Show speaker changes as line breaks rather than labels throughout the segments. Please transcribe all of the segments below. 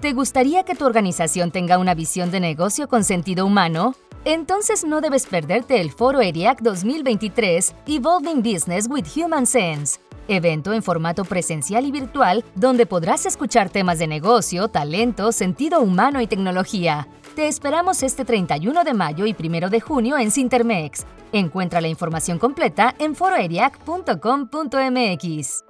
¿Te gustaría que tu organización tenga una visión de negocio con sentido humano? Entonces no debes perderte el Foro ERIAC 2023 Evolving Business with Human Sense, evento en formato presencial y virtual donde podrás escuchar temas de negocio, talento, sentido humano y tecnología. Te esperamos este 31 de mayo y 1 de junio en Sintermex. Encuentra la información completa en foroeriac.com.mx.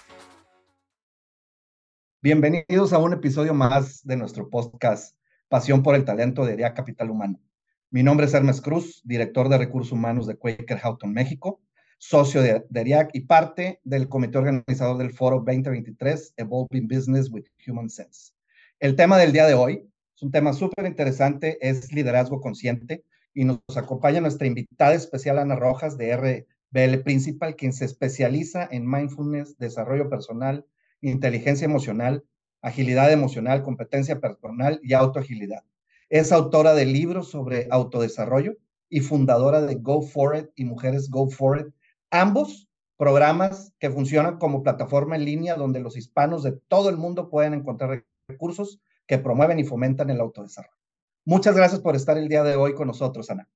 Bienvenidos a un episodio más de nuestro podcast Pasión por el Talento de ERIA Capital Humano. Mi nombre es Hermes Cruz, director de recursos humanos de Quaker Houghton México, socio de, ERIAC y parte del comité organizador del foro 2023 Evolving Business with Human Sense. El tema del día de hoy es un tema súper interesante, es liderazgo consciente y nos acompaña nuestra invitada especial Ana Rojas de RBL Principal, quien se especializa en mindfulness, desarrollo personal, inteligencia emocional, agilidad emocional, competencia personal y autoagilidad. Es autora de libros sobre autodesarrollo y fundadora de Go For It y Mujeres Go For It, ambos programas que funcionan como plataforma en línea donde los hispanos de todo el mundo pueden encontrar recursos que promueven y fomentan el autodesarrollo. Muchas gracias por estar el día de hoy con nosotros, Ana.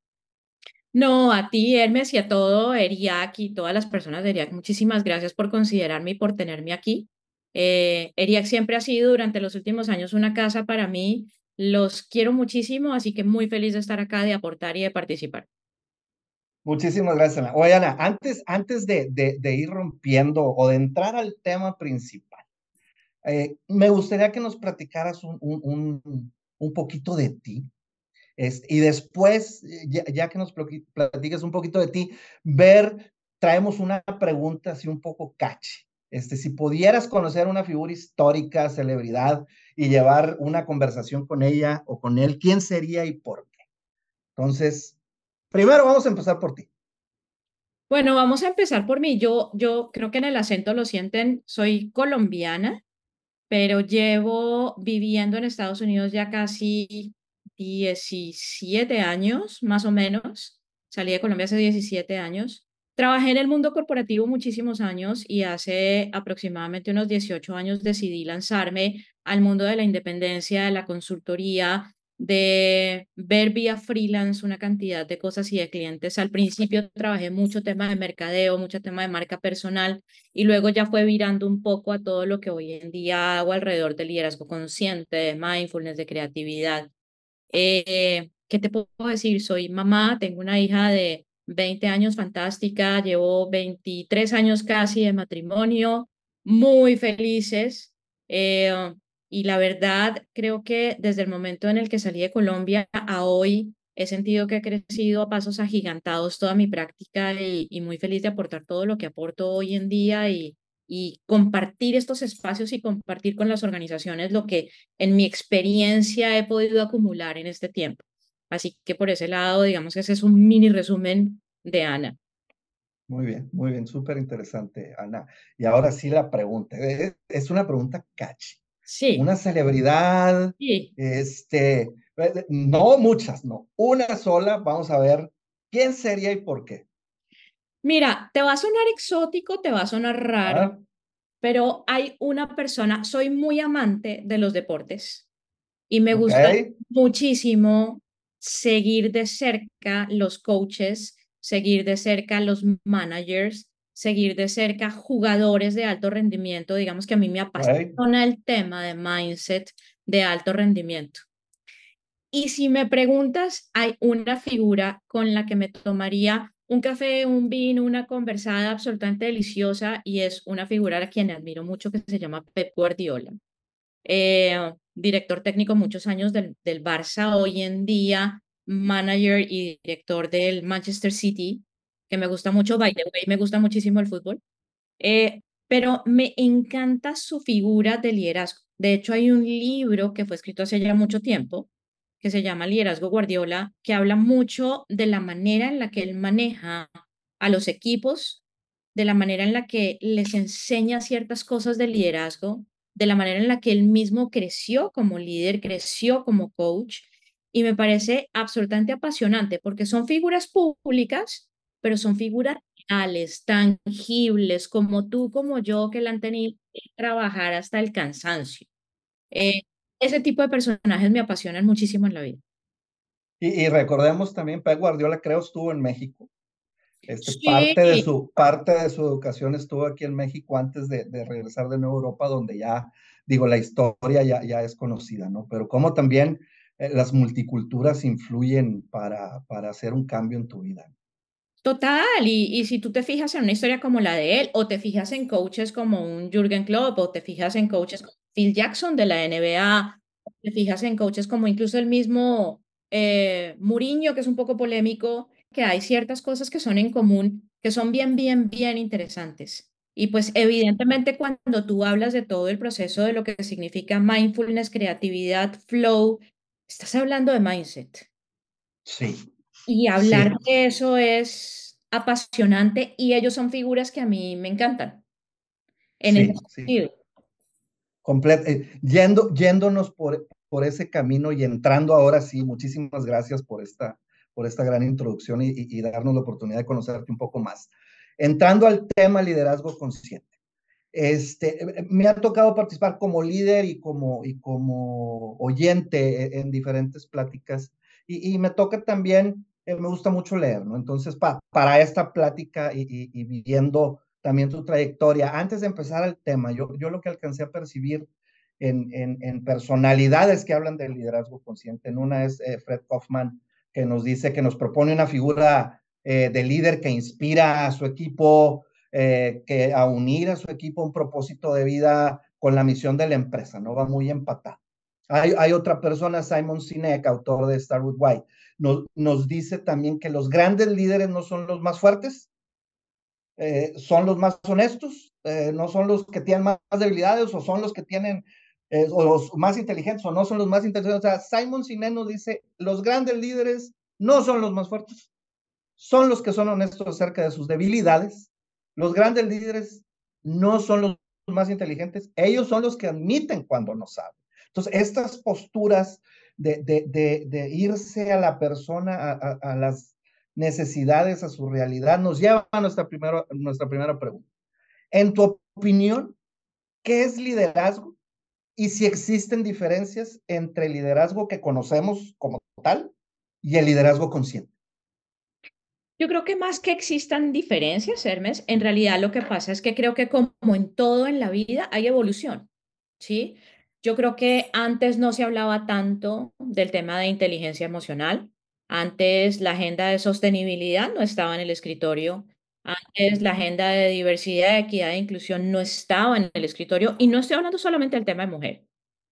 No, a ti, Hermes, y a todo ERIAC y todas las personas de ERIAC, muchísimas gracias por considerarme y por tenerme aquí. Eh, ERIAC siempre ha sido durante los últimos años una casa para mí los quiero muchísimo, así que muy feliz de estar acá, de aportar y de participar.
Muchísimas gracias, Ana. Oye, Ana, antes, antes de, de, ir rompiendo o de entrar al tema principal, eh, me gustaría que nos platicaras un, un, un, poquito de ti. y después, ya, ya, que nos platiques un poquito de ti, ver, traemos una pregunta así un poco cache. Este, si pudieras conocer una figura histórica, celebridad, y llevar una conversación con ella o con él, ¿quién sería y por qué? Entonces, primero vamos a empezar por ti.
Bueno, vamos a empezar por mí. Yo, yo creo que en el acento lo sienten, soy colombiana, pero llevo viviendo en Estados Unidos ya casi 17 años, más o menos. Salí de Colombia hace 17 años. Trabajé en el mundo corporativo muchísimos años y hace aproximadamente unos 18 años decidí lanzarme al mundo de la independencia, de la consultoría, de ver vía freelance una cantidad de cosas y de clientes. Al principio trabajé mucho tema de mercadeo, mucho tema de marca personal y luego ya fue virando un poco a todo lo que hoy en día hago alrededor del liderazgo consciente, de mindfulness, de creatividad. Eh, ¿Qué te puedo decir? Soy mamá, tengo una hija de 20 años fantástica, llevo 23 años casi de matrimonio, muy felices. Eh, y la verdad, creo que desde el momento en el que salí de Colombia a hoy, he sentido que he crecido a pasos agigantados toda mi práctica y, muy feliz de aportar todo lo que aporto hoy en día y, y compartir estos espacios y compartir con las organizaciones lo que en mi experiencia he podido acumular en este tiempo. Así que por ese lado, digamos que ese es un mini resumen de Ana.
Muy bien, muy bien, súper interesante, Ana. Y ahora sí la pregunta, eh, es una pregunta catchy.
Sí.
Una celebridad, sí. este, eh, no muchas, no, una sola, vamos a ver quién sería y por qué.
Mira, te va a sonar exótico, te va a sonar raro, pero hay una persona, soy muy amante de los deportes y me gusta muchísimo seguir de cerca los coaches, seguir de cerca los managers, seguir de cerca jugadores de alto rendimiento. Digamos que a mí me apasiona el tema de mindset de alto rendimiento. Y si me preguntas, hay una figura con la que me tomaría un café, un vino, una conversada absolutamente deliciosa y es una figura a quien admiro mucho que se llama Pep Guardiola. Eh, director técnico muchos años del, del Barça, hoy en día manager y director del Manchester City, que me gusta mucho, by me gusta muchísimo el fútbol, eh, pero me encanta su figura de liderazgo. De hecho, hay un libro que fue escrito hace ya mucho tiempo, que se llama Liderazgo Guardiola, que habla mucho de la manera en la que él maneja a los equipos, de la manera en la que les enseña ciertas cosas de liderazgo, de la manera en la que él mismo creció como líder, creció como coach, y me parece absolutamente apasionante porque son figuras públicas, pero son figuras reales, tangibles, como tú, como yo, que la han tenido que trabajar hasta el cansancio. Eh, ese tipo de personajes me apasionan muchísimo en la vida.
Y, recordemos también, Pep Guardiola creo estuvo en México. Este, parte, de su, parte de su educación estuvo aquí en México antes de, de, regresar de Nueva Europa, donde ya, digo, la historia ya, ya es conocida, ¿no? Pero como también eh, las multiculturas influyen para, para hacer un cambio en tu vida.
Total, y, y si tú te fijas en una historia como la de él, o te fijas en coaches como un Jürgen Klopp, o te fijas en coaches como Phil Jackson de la NBA, te fijas en coaches como incluso el mismo eh, Mourinho, que es un poco polémico, que hay ciertas cosas que son en común, que son bien, bien, bien interesantes. Y pues evidentemente cuando tú hablas de todo el proceso de lo que significa mindfulness, creatividad, flow, estás hablando de mindset.
Sí.
Y hablar de eso es apasionante y ellos son figuras que a mí me encantan. En ese sentido.
Eh, yendo, yéndonos por, por ese camino y entrando ahora sí, muchísimas gracias por esta, por esta gran introducción y, y, darnos la oportunidad de conocerte un poco más. Entrando al tema liderazgo consciente. Este, eh, me ha tocado participar como líder y como, y como oyente e, en diferentes pláticas y, y me toca también eh, me gusta mucho leer, ¿no? Entonces, para esta plática y, y, viviendo también tu trayectoria, antes de empezar el tema, yo, yo lo que alcancé a percibir en, en, en personalidades que hablan del liderazgo consciente, en una es eh, Fred Kaufman, que nos dice que nos propone una figura eh, de líder que inspira a su equipo, que a unir a su equipo un propósito de vida con la misión de la empresa, ¿no? Va muy empatado. Hay, hay otra persona, Simon Sinek, autor de Starwood White, nos, dice también que los grandes líderes no son los más fuertes, eh, son los más honestos, eh, no son los que tienen más debilidades o son los que tienen, eh, o los más inteligentes o no son los más inteligentes. O sea, Simon Sinek nos dice, los grandes líderes no son los más fuertes, son los que son honestos acerca de sus debilidades. Los grandes líderes no son los más inteligentes, ellos son los que admiten cuando no saben. Entonces, estas posturas de, irse a la persona, a, las necesidades, a su realidad, nos lleva a nuestra, primera nuestra primera pregunta. En tu opinión, ¿qué es liderazgo? Y si existen diferencias entre el liderazgo que conocemos como tal y el liderazgo consciente.
Yo creo que más que existan diferencias, Hermes, en realidad lo que pasa es que creo que como en todo en la vida hay evolución, ¿sí? Yo creo que antes no se hablaba tanto del tema de inteligencia emocional. Antes la agenda de sostenibilidad no estaba en el escritorio. Antes la agenda de diversidad, equidad e inclusión no estaba en el escritorio. Y no estoy hablando solamente del tema de mujer.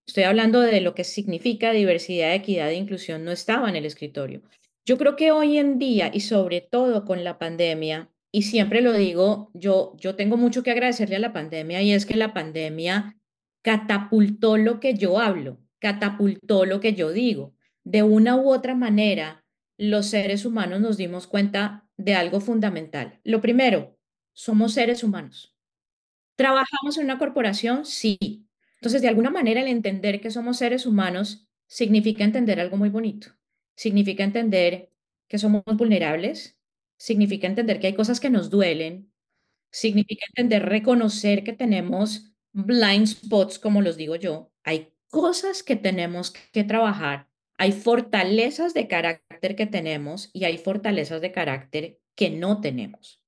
Estoy hablando de lo que significa diversidad, equidad e inclusión no estaba en el escritorio. Yo creo que hoy en día y sobre todo con la pandemia, y siempre lo digo, yo, yo tengo mucho que agradecerle a la pandemia y es que la pandemia catapultó lo que yo hablo, catapultó lo que yo digo. De una u otra manera, los seres humanos nos dimos cuenta de algo fundamental. Lo primero, somos seres humanos. ¿Trabajamos en una corporación? Sí. Entonces, de alguna manera, el entender que somos seres humanos significa entender algo muy bonito. Significa entender que somos vulnerables, significa entender que hay cosas que nos duelen, significa entender, reconocer que tenemos blind spots, como los digo yo, hay cosas que tenemos que trabajar, hay fortalezas de carácter que tenemos y hay fortalezas de carácter que no tenemos.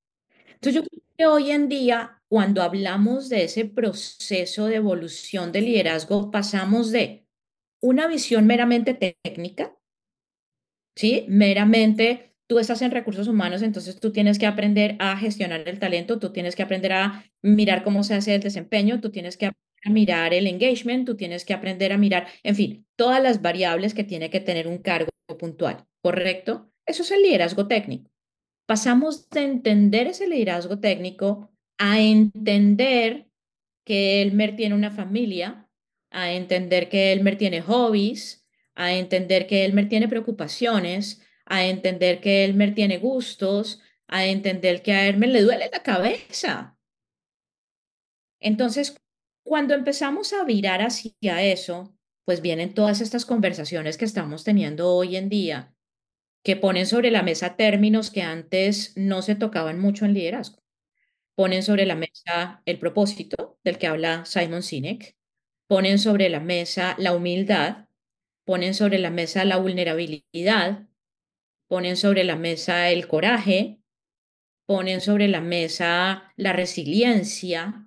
Entonces yo creo que hoy en día, cuando hablamos de ese proceso de evolución de liderazgo, pasamos de una visión meramente técnica, ¿sí? Meramente tú estás en recursos humanos, entonces tú tienes que aprender a gestionar el talento, tú tienes que aprender a mirar cómo se hace el desempeño, tú tienes que a mirar el engagement, tú tienes que aprender a mirar, en fin, todas las variables que tiene que tener un cargo puntual, ¿correcto? Eso es el liderazgo técnico. Pasamos de entender ese liderazgo técnico a entender que Elmer tiene una familia, a entender que Elmer tiene hobbies, a entender que Elmer tiene preocupaciones, a entender que Elmer tiene gustos, a entender que a Elmer le duele la cabeza. Entonces, cuando empezamos a virar hacia eso, pues vienen todas estas conversaciones que estamos teniendo hoy en día, que ponen sobre la mesa términos que antes no se tocaban mucho en liderazgo. Ponen sobre la mesa el propósito, del que habla Simon Sinek, ponen sobre la mesa la humildad, ponen sobre la mesa la vulnerabilidad, ponen sobre la mesa el coraje, ponen sobre la mesa la resiliencia,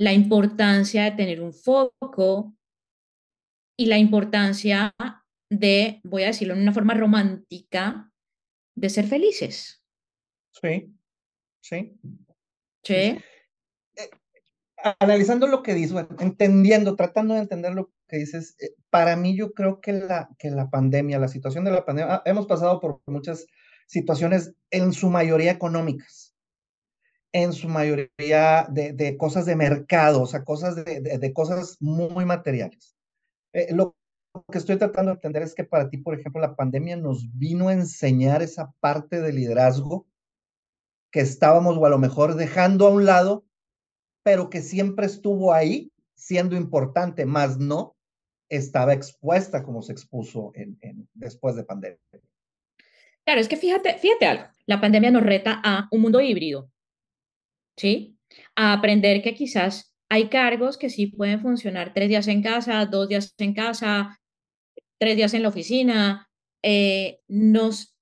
la importancia de tener un foco y la importancia de, voy a decirlo en una forma romántica, de ser felices.
Sí, sí.
Sí.
Eh, analizando lo que dices, entendiendo, tratando de entender lo que dices, eh, para mí yo creo que la, que la pandemia, la situación de la pandemia, ah, hemos pasado por muchas situaciones, en su mayoría económicas, en su mayoría de, de cosas de mercado, o sea, cosas de, de, cosas muy materiales. Eh, lo que estoy tratando de entender es que para ti, por ejemplo, la pandemia nos vino a enseñar esa parte de liderazgo que estábamos o a lo mejor dejando a un lado, pero que siempre estuvo ahí siendo importante, más no estaba expuesta como se expuso en, después de pandemia.
Claro, es que fíjate, fíjate algo, la pandemia nos reta a un mundo híbrido, ¿sí? A aprender que quizás hay cargos que sí pueden funcionar tres días en casa, dos días en casa, tres días en la oficina. Eh, nos,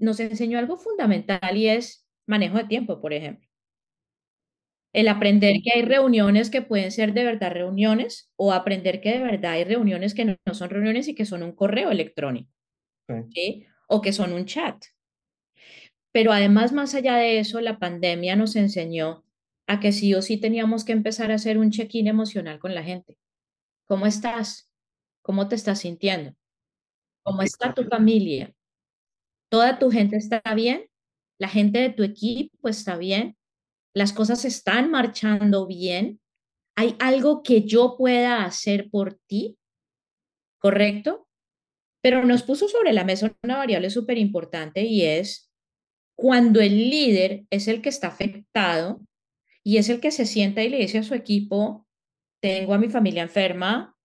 nos enseñó algo fundamental y es manejo de tiempo, por ejemplo. El aprender que hay reuniones que pueden ser de verdad reuniones o aprender que de verdad hay reuniones que no, son reuniones y que son un correo electrónico sí. o que son un chat. Pero además, más allá de eso, la pandemia nos enseñó a que sí o sí teníamos que empezar a hacer un check-in emocional con la gente. ¿Cómo estás? ¿Cómo te estás sintiendo? ¿Cómo está tu familia? ¿Toda tu gente está bien? ¿La gente de tu equipo está bien? las cosas están marchando bien, hay algo que yo pueda hacer por ti, ¿correcto? Pero nos puso sobre la mesa una variable súper importante y es cuando el líder es el que está afectado y es el que se sienta y le dice a su equipo, tengo a mi familia enferma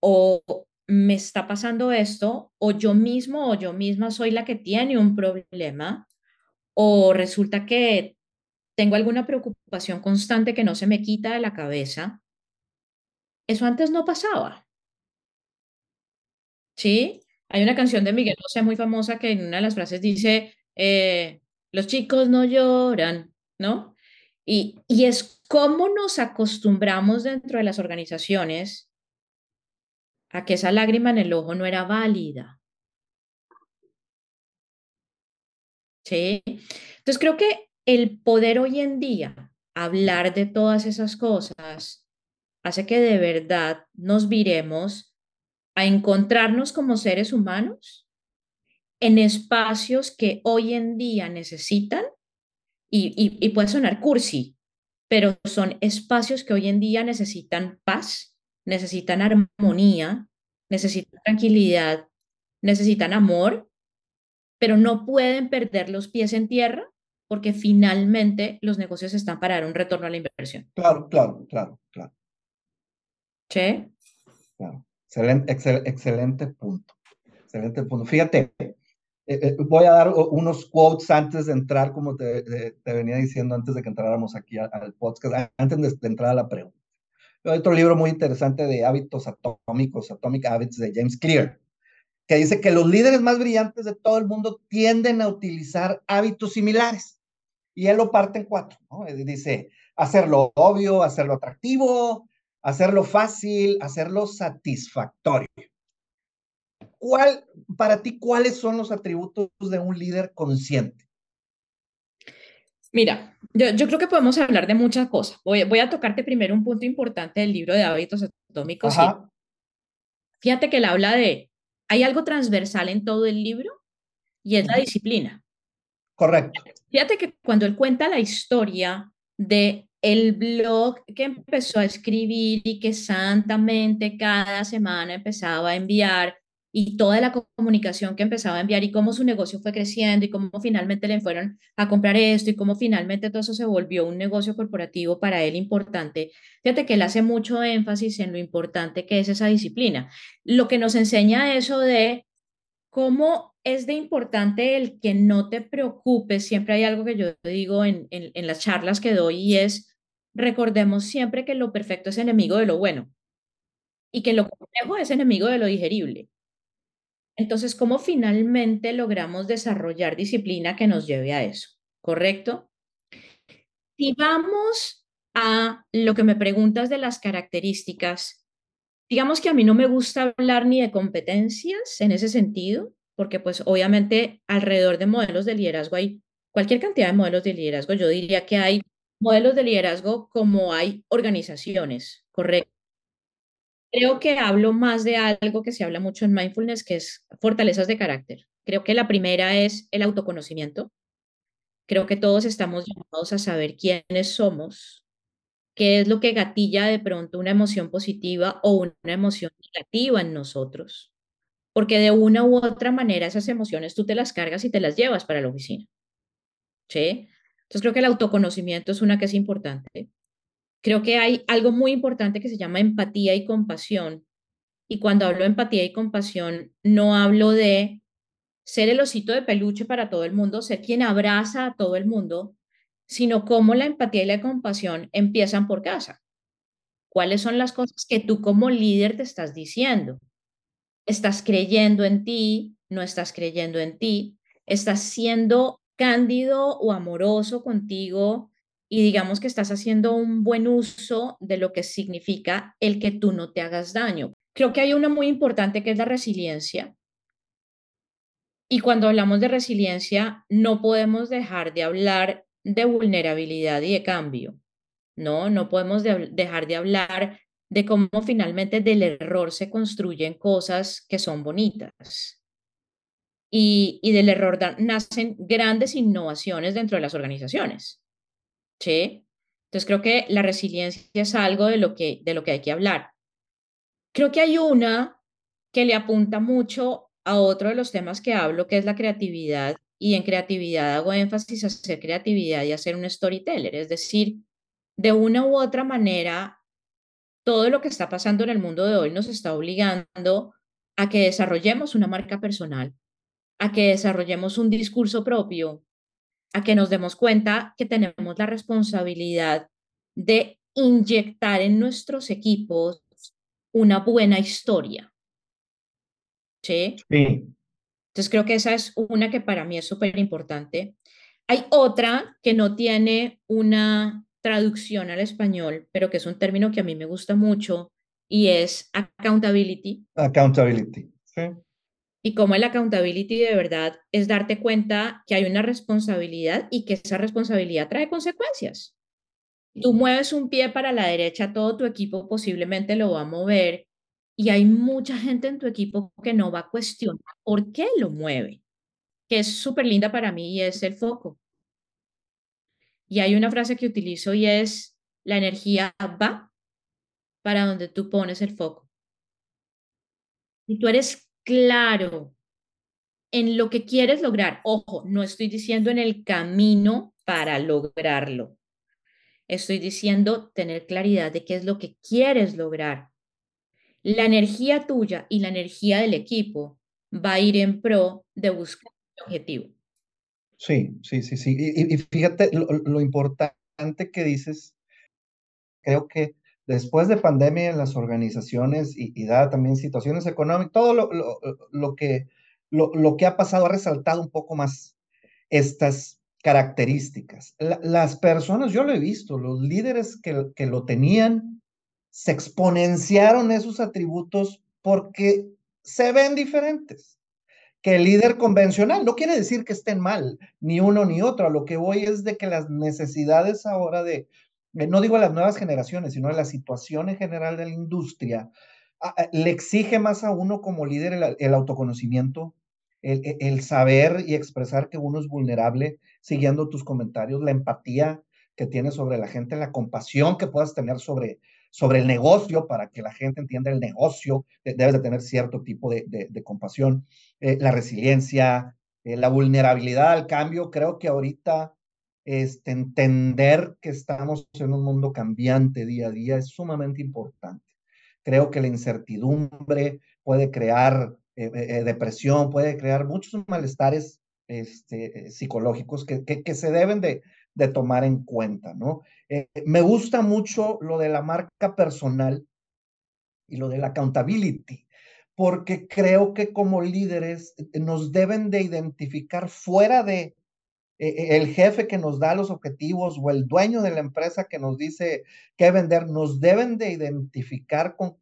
o me está pasando esto, o yo mismo o yo misma soy la que tiene un problema, o resulta que tengo alguna preocupación constante que no se me quita de la cabeza, eso antes no pasaba. ¿Sí? Hay una canción de Miguel José muy famosa que en una de las frases dice, eh, los chicos no lloran, ¿no? Y, y es cómo nos acostumbramos dentro de las organizaciones a que esa lágrima en el ojo no era válida. ¿Sí? Entonces creo que el poder hoy en día hablar de todas esas cosas hace que de verdad nos viremos a encontrarnos como seres humanos en espacios que hoy en día necesitan, y, puede sonar cursi, pero son espacios que hoy en día necesitan paz, necesitan armonía, necesitan tranquilidad, necesitan amor, pero no pueden perder los pies en tierra porque finalmente los negocios están para dar un retorno a la inversión.
Claro, claro, claro, claro.
¿Sí?
Claro. Excelente, excelente punto. Excelente punto. Fíjate, eh, eh, voy a dar unos quotes antes de entrar, como te, te venía diciendo antes de que entráramos aquí al podcast, antes de, de entrar a la pregunta. Hay otro libro muy interesante de hábitos atómicos, Atomic Habits, de James Clear que dice que los líderes más brillantes de todo el mundo tienden a utilizar hábitos similares y él lo parte en cuatro, ¿no? Dice, hacerlo obvio, hacerlo atractivo, hacerlo fácil, hacerlo satisfactorio. ¿Cuál, para ti, cuáles son los atributos de un líder consciente?
Mira, yo, creo que podemos hablar de muchas cosas. Voy, voy, a tocarte primero un punto importante del libro de hábitos atómicos. Fíjate que él habla de, hay algo transversal en todo el libro y es la disciplina.
Correcto.
Fíjate que cuando él cuenta la historia de el blog que empezó a escribir y que santamente cada semana empezaba a enviar y toda la comunicación que empezaba a enviar y cómo su negocio fue creciendo y cómo finalmente le fueron a comprar esto y cómo finalmente todo eso se volvió un negocio corporativo para él importante. Fíjate que él hace mucho énfasis en lo importante que es esa disciplina. Lo que nos enseña eso de cómo es de importante el que no te preocupes. Siempre hay algo que yo digo en, en, las charlas que doy y es, recordemos siempre que lo perfecto es enemigo de lo bueno y que lo complejo es enemigo de lo digerible. Entonces, ¿cómo finalmente logramos desarrollar disciplina que nos lleve a eso? ¿Correcto? Si vamos a lo que me preguntas de las características, digamos que a mí no me gusta hablar ni de competencias en ese sentido, porque pues obviamente alrededor de modelos de liderazgo hay cualquier cantidad de modelos de liderazgo. Yo diría que hay modelos de liderazgo como hay organizaciones, ¿correcto? Creo que hablo más de algo que se habla mucho en mindfulness, que es fortalezas de carácter. Creo que la primera es el autoconocimiento. Creo que todos estamos llamados a saber quiénes somos, qué es lo que gatilla de pronto una emoción positiva o una emoción negativa en nosotros. Porque de una u otra manera esas emociones tú te las cargas y te las llevas para la oficina. ¿Sí? Entonces creo que el autoconocimiento es una que es importante. Creo que hay algo muy importante que se llama empatía y compasión. Y cuando hablo de empatía y compasión, no hablo de ser el osito de peluche para todo el mundo, ser quien abraza a todo el mundo, sino cómo la empatía y la compasión empiezan por casa. ¿Cuáles son las cosas que tú como líder te estás diciendo? ¿Estás creyendo en ti? ¿No estás creyendo en ti? ¿Estás siendo cándido o amoroso contigo y digamos que estás haciendo un buen uso de lo que significa el que tú no te hagas daño. Creo que hay una muy importante que es la resiliencia. Y cuando hablamos de resiliencia, no podemos dejar de hablar de vulnerabilidad y de cambio. No, no podemos dejar de hablar de cómo finalmente del error se construyen cosas que son bonitas. Y, y del error nacen grandes innovaciones dentro de las organizaciones. ¿Sí? Entonces creo que la resiliencia es algo de lo que, de lo que hay que hablar. Creo que hay una que le apunta mucho a otro de los temas que hablo, que es la creatividad. Y en creatividad hago énfasis a hacer creatividad y a ser un storyteller. Es decir, de una u otra manera, todo lo que está pasando en el mundo de hoy nos está obligando a que desarrollemos una marca personal, a que desarrollemos un discurso propio, a que nos demos cuenta que tenemos la responsabilidad de inyectar en nuestros equipos una buena historia. ¿Sí?
Sí.
Entonces creo que esa es una que para mí es súper importante. Hay otra que no tiene una traducción al español, pero que es un término que a mí me gusta mucho y es accountability.
Accountability. Sí
y cómo el accountability de verdad es darte cuenta que hay una responsabilidad y que esa responsabilidad trae consecuencias. Tú mueves un pie para la derecha, todo tu equipo posiblemente lo va a mover y hay mucha gente en tu equipo que no va a cuestionar por qué lo mueve, que es súper linda para mí y es el foco. Y hay una frase que utilizo y es, la energía va para donde tú pones el foco. Y tú eres claro en lo que quieres lograr. Ojo, no estoy diciendo en el camino para lograrlo. Estoy diciendo tener claridad de qué es lo que quieres lograr. La energía tuya y la energía del equipo va a ir en pro de buscar el objetivo.
Sí, sí, sí, sí. Y, fíjate lo, importante que dices. Creo que después de pandemia en las organizaciones y, y también situaciones económicas, todo lo, lo, lo que, lo, que ha pasado ha resaltado un poco más estas características. las personas, yo lo he visto, los líderes que, que lo tenían, se exponenciaron esos atributos porque se ven diferentes que el líder convencional. No quiere decir que estén mal, ni uno ni otro. A lo que voy es de que las necesidades ahora de, no digo a las nuevas generaciones, sino a la situación en general de la industria, le exige más a uno como líder el, autoconocimiento, el, el, saber y expresar que uno es vulnerable, siguiendo tus comentarios, la empatía, que tienes sobre la gente, la compasión que puedas tener sobre, sobre el negocio para que la gente entienda el negocio, debes de tener cierto tipo de, de, compasión, eh, la resiliencia, eh, la vulnerabilidad al cambio. Creo que ahorita este, entender que estamos en un mundo cambiante día a día es sumamente importante. Creo que la incertidumbre puede crear eh, depresión, puede crear muchos malestares este, psicológicos que, se deben de, tomar en cuenta. Eh, me gusta mucho lo de la marca personal y lo de la accountability, porque creo que como líderes eh, nos deben de identificar fuera de eh, el jefe que nos da los objetivos o el dueño de la empresa que nos dice qué vender, nos deben de identificar con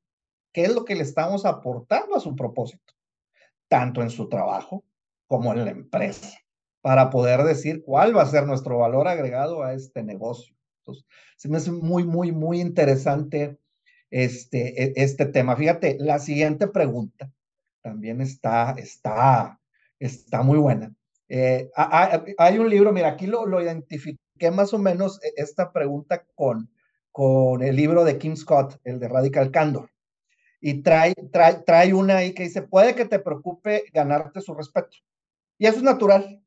qué es lo que le estamos aportando a su propósito, tanto en su trabajo como en la empresa para poder decir cuál va a ser nuestro valor agregado a este negocio. Entonces, se me hace muy, muy, muy interesante este, e, este tema. Fíjate, la siguiente pregunta también está, está, está muy buena. Eh, hay un libro, mira, aquí lo, lo identifiqué más o menos e, esta pregunta con, con el libro de Kim Scott, el de Radical Candor. Y trae, trae, trae una ahí que dice, puede que te preocupe ganarte su respeto. Y eso es natural.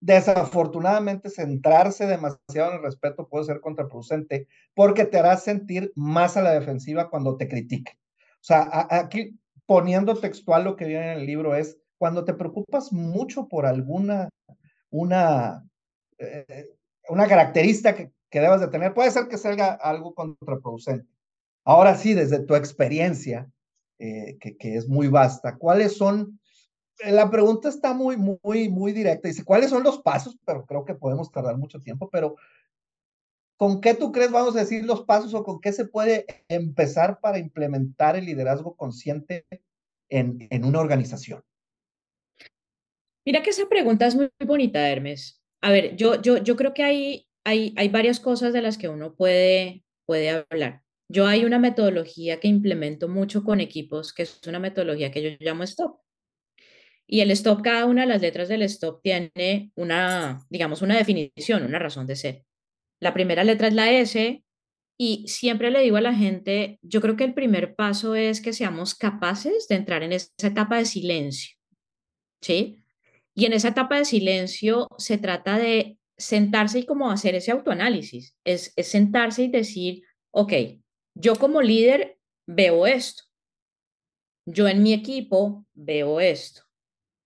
Desafortunadamente, centrarse demasiado en el respeto puede ser contraproducente porque te hará sentir más a la defensiva cuando te critiquen. O sea, aquí poniendo textual lo que viene en el libro es cuando te preocupas mucho por alguna una, eh, una característica que, que debas de tener, puede ser que salga algo contraproducente. Ahora sí, desde tu experiencia, eh, que, que, es muy vasta, ¿cuáles son la pregunta está muy, muy, muy directa. Dice, ¿cuáles son los pasos? Pero creo que podemos tardar mucho tiempo, pero ¿con qué tú crees, vamos a decir, los pasos o con qué se puede empezar para implementar el liderazgo consciente en, en una organización?
Mira que esa pregunta es muy, bonita, Hermes. A ver, yo, yo, yo creo que hay, hay, hay varias cosas de las que uno puede, puede hablar. Yo hay una metodología que implemento mucho con equipos, que es una metodología que yo llamo STOP. Y el stop, cada una de las letras del stop tiene una, digamos, una definición, una razón de ser. La primera letra es la S y siempre le digo a la gente, yo creo que el primer paso es que seamos capaces de entrar en esa etapa de silencio. ¿Sí? Y en esa etapa de silencio se trata de sentarse y como hacer ese autoanálisis. Es, sentarse y decir, ok, yo como líder veo esto. Yo en mi equipo veo esto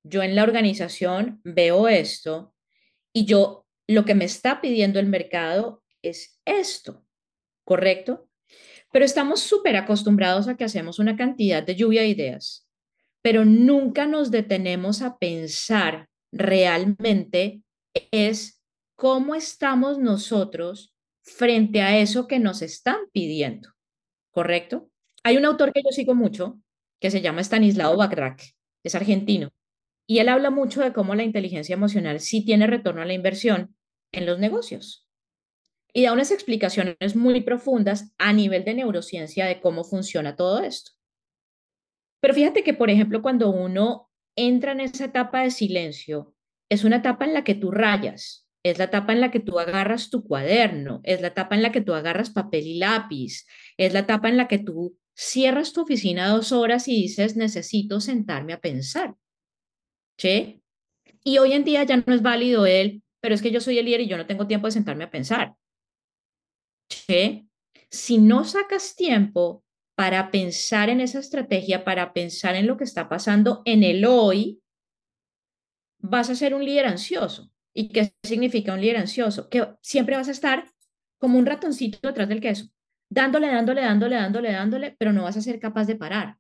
yo en la organización veo esto y yo lo que me está pidiendo el mercado es esto, ¿correcto? Pero estamos súper acostumbrados a que hacemos una cantidad de lluvia de ideas, pero nunca nos detenemos a pensar realmente es cómo estamos nosotros frente a eso que nos están pidiendo, ¿correcto? Hay un autor que yo sigo mucho que se llama Stanislao Bacrac, es argentino, y él habla mucho de cómo la inteligencia emocional sí tiene retorno a la inversión en los negocios. Y da unas explicaciones muy profundas a nivel de neurociencia de cómo funciona todo esto. Pero fíjate que, por ejemplo, cuando uno entra en esa etapa de silencio, es una etapa en la que tú rayas, es la etapa en la que tú agarras tu cuaderno, es la etapa en la que tú agarras papel y lápiz, es la etapa en la que tú cierras tu oficina dos horas y dices, necesito sentarme a pensar. ¿sí? Y hoy en día ya no es válido él, pero es que yo soy el líder y yo no tengo tiempo de sentarme a pensar. ¿Sí? Si no sacas tiempo para pensar en esa estrategia, para pensar en lo que está pasando en el hoy, vas a ser un líder ansioso. ¿Y qué significa un líder ansioso? Que siempre vas a estar como un ratoncito detrás del queso, dándole, dándole, dándole, dándole, dándole, pero no vas a ser capaz de parar.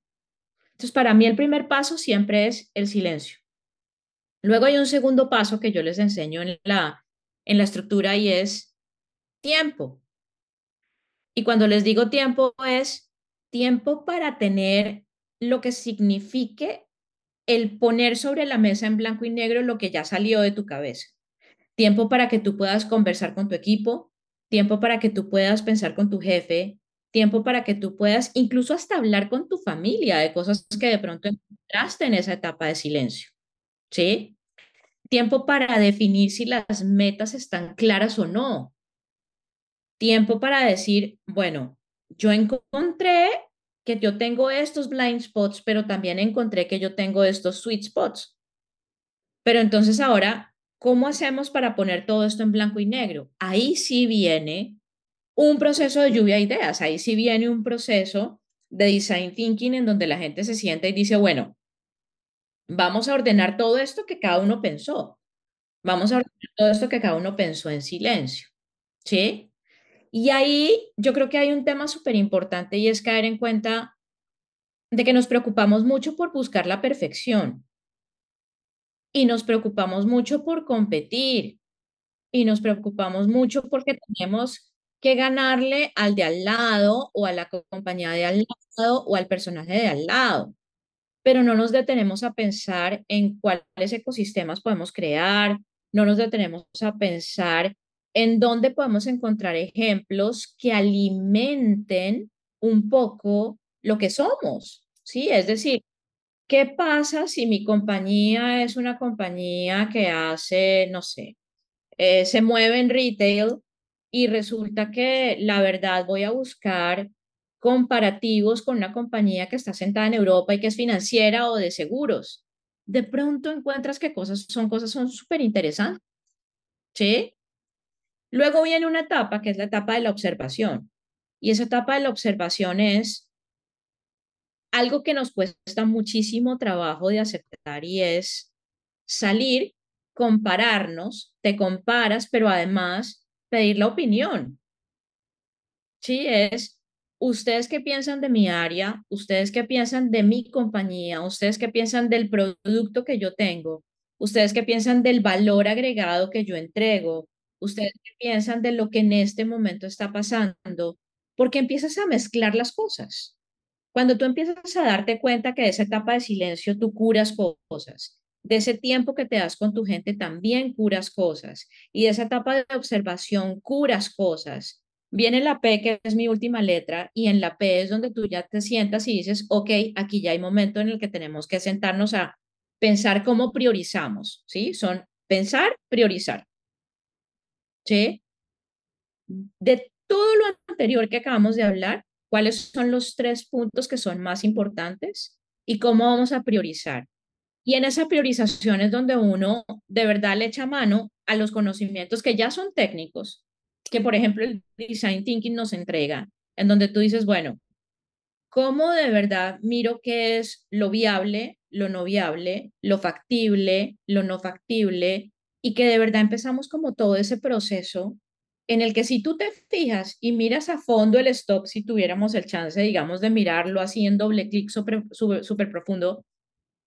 Entonces, para mí el primer paso siempre es el silencio. Luego hay un segundo paso que yo les enseño en la, en la estructura y es tiempo. Y cuando les digo tiempo es tiempo para tener lo que signifique el poner sobre la mesa en blanco y negro lo que ya salió de tu cabeza. Tiempo para que tú puedas conversar con tu equipo, tiempo para que tú puedas pensar con tu jefe, tiempo para que tú puedas incluso hasta hablar con tu familia de cosas que de pronto encontraste en esa etapa de silencio. ¿sí? Tiempo para definir si las metas están claras o no. tiempo para decir, bueno, yo encontré que yo tengo estos blind spots, pero también encontré que yo tengo estos sweet spots. Pero entonces ahora, ¿cómo hacemos para poner todo esto en blanco y negro? Ahí sí viene un proceso de lluvia de ideas, ahí sí viene un proceso de design thinking en donde la gente se sienta y dice, bueno, vamos a ordenar todo esto que cada uno pensó. Vamos a ordenar todo esto que cada uno pensó en silencio. ¿Sí? Y ahí yo creo que hay un tema súper importante y es caer en cuenta de que nos preocupamos mucho por buscar la perfección. Y nos preocupamos mucho por competir. Y nos preocupamos mucho porque tenemos que ganarle al de al lado o a la compañía de al lado o al personaje de al lado. Pero no nos detenemos a pensar en cuáles ecosistemas podemos crear, no nos detenemos a pensar en dónde podemos encontrar ejemplos que alimenten un poco lo que somos, ¿sí? Es decir, ¿qué pasa si mi compañía es una compañía que hace, no sé, eh, se mueve en retail y resulta que la verdad voy a buscar comparativos con una compañía que está sentada en Europa y que es financiera o de seguros. De pronto encuentras que cosas son cosas son súper interesantes. ¿Sí? Luego viene una etapa que es la etapa de la observación. Y esa etapa de la observación es algo que nos cuesta muchísimo trabajo de aceptar y es salir, compararnos, te comparas, pero además pedir la opinión. Sí, es ¿Ustedes qué piensan de mi área? ¿Ustedes qué piensan de mi compañía? ¿Ustedes qué piensan del producto que yo tengo? ¿Ustedes qué piensan del valor agregado que yo entrego? ¿Ustedes piensan de lo que en este momento está pasando? Porque empiezas a mezclar las cosas. Cuando tú empiezas a darte cuenta que de esa etapa de silencio tú curas cosas, de ese tiempo que te das con tu gente también curas cosas, y de esa etapa de observación curas cosas, Viene la P, que es mi última letra, y en la P es donde tú ya te sientas y dices, ok, aquí ya hay momento en el que tenemos que sentarnos a pensar cómo priorizamos, ¿sí? Son pensar, priorizar. De todo lo anterior que acabamos de hablar, ¿cuáles son los tres puntos que son más importantes y cómo vamos a priorizar? Y en esa priorización es donde uno de verdad le echa mano a los conocimientos que ya son técnicos, que, por ejemplo, el Design Thinking nos entrega, en donde tú dices, bueno, ¿cómo de verdad miro qué es lo viable, lo no viable, lo factible, lo no factible? Y que de verdad empezamos como todo ese proceso en el que si tú te fijas y miras a fondo el stock, si tuviéramos el chance, digamos, de mirarlo así en doble clic súper profundo,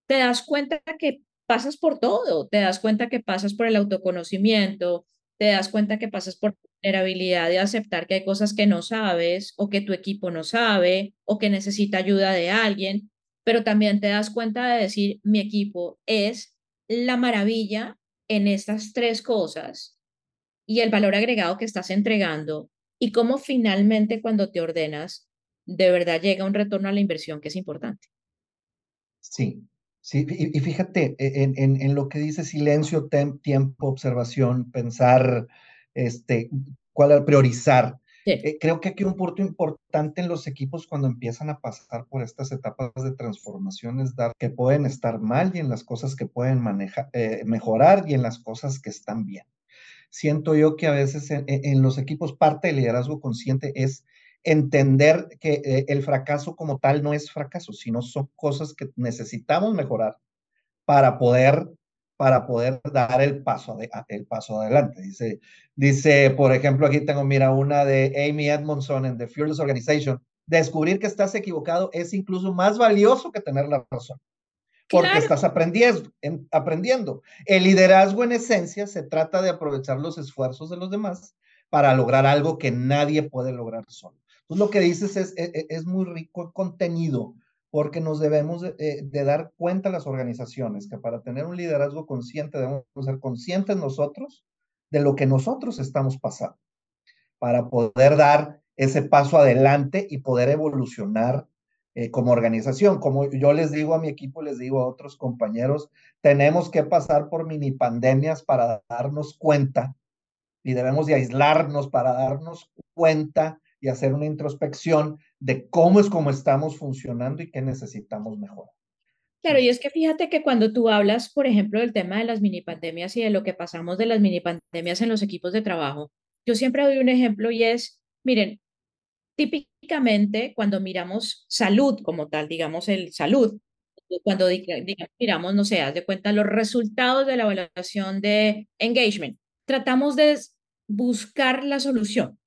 te das cuenta que pasas por todo, te das cuenta que pasas por el autoconocimiento, te das cuenta que pasas por la habilidad de aceptar que hay cosas que no sabes o que tu equipo no sabe o que necesita ayuda de alguien, pero también te das cuenta de decir, mi equipo es la maravilla en estas tres cosas y el valor agregado que estás entregando y cómo finalmente cuando te ordenas, de verdad llega un retorno a la inversión que es importante.
Sí, Sí, y, fíjate, e, en, en, en, lo que dice silencio, tiempo, observación, pensar, este, cuál priorizar. Eh, creo que aquí un punto importante en los equipos cuando empiezan a pasar por estas etapas de transformación es dar que pueden estar mal y en las cosas que pueden manejar, eh, mejorar y en las cosas que están bien. Siento yo que a veces en, en los equipos parte del liderazgo consciente es entender que eh, el fracaso como tal no es fracaso, sino son cosas que necesitamos mejorar para poder para poder dar el paso, el paso adelante. Dice, dice, por ejemplo, aquí tengo, mira, una de Amy Edmondson en The Fearless Organization. Descubrir que estás equivocado es incluso más valioso que tener la razón, porque estás aprendiendo, aprendiendo. El liderazgo en esencia se trata de aprovechar los esfuerzos de los demás para lograr algo que nadie puede lograr solo. Entonces, lo que dices es, es, e, es muy rico el contenido, porque nos debemos eh, de, dar cuenta a las organizaciones que para tener un liderazgo consciente debemos ser conscientes nosotros de lo que nosotros estamos pasando, para poder dar ese paso adelante y poder evolucionar eh, como organización. Como yo les digo a mi equipo, les digo a otros compañeros, tenemos que pasar por mini pandemias para darnos cuenta y debemos de aislarnos para darnos cuenta y hacer una introspección de cómo es como estamos funcionando y qué necesitamos mejorar.
Claro, y es que fíjate que cuando tú hablas, por ejemplo, del tema de las mini pandemias y de lo que pasamos de las mini pandemias en los equipos de trabajo, yo siempre doy un ejemplo y es, miren, típicamente cuando miramos salud como tal, digamos el salud, cuando miramos, no sé, haz de cuenta los resultados de la evaluación de engagement, tratamos de buscar la solución,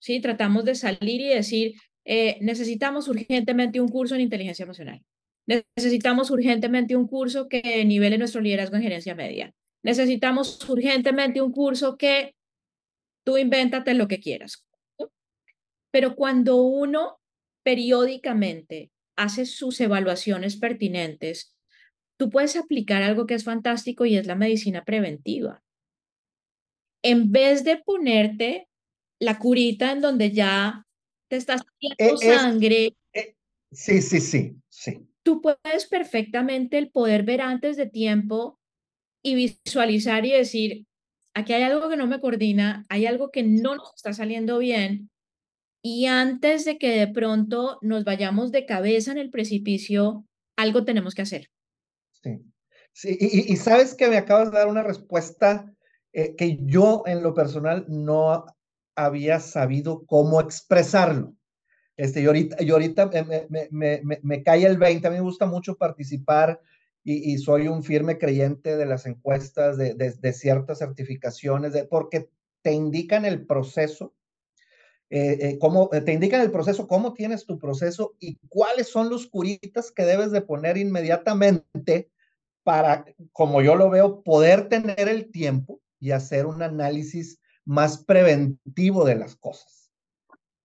¿sí? Tratamos de salir y decir, eh, necesitamos urgentemente un curso en inteligencia emocional. Necesitamos urgentemente un curso que nivele nuestro liderazgo en gerencia media. Necesitamos urgentemente un curso que tú invéntate lo que quieras. Pero cuando uno periódicamente hace sus evaluaciones pertinentes, tú puedes aplicar algo que es fantástico y es la medicina preventiva. En vez de ponerte la curita en donde ya te estás haciendo sangre.
Eh, sí, sí, sí, sí
tú puedes perfectamente el poder ver antes de tiempo y visualizar y decir, aquí hay algo que no me coordina, hay algo que no nos está saliendo bien. Y antes de que de pronto nos vayamos de cabeza en el precipicio, algo tenemos que hacer.
Sí, sí y, sabes que me acabas de dar una respuesta eh, que yo en lo personal no había sabido cómo expresarlo. Este, y ahorita, y ahorita me, cae el 20, a mí me gusta mucho participar y, soy un firme creyente de las encuestas, de, ciertas certificaciones, porque te indican el proceso, eh, eh, cómo, te indican el proceso, cómo tienes tu proceso y cuáles son los curitas que debes de poner inmediatamente para, como yo lo veo, poder tener el tiempo y hacer un análisis más preventivo de las cosas.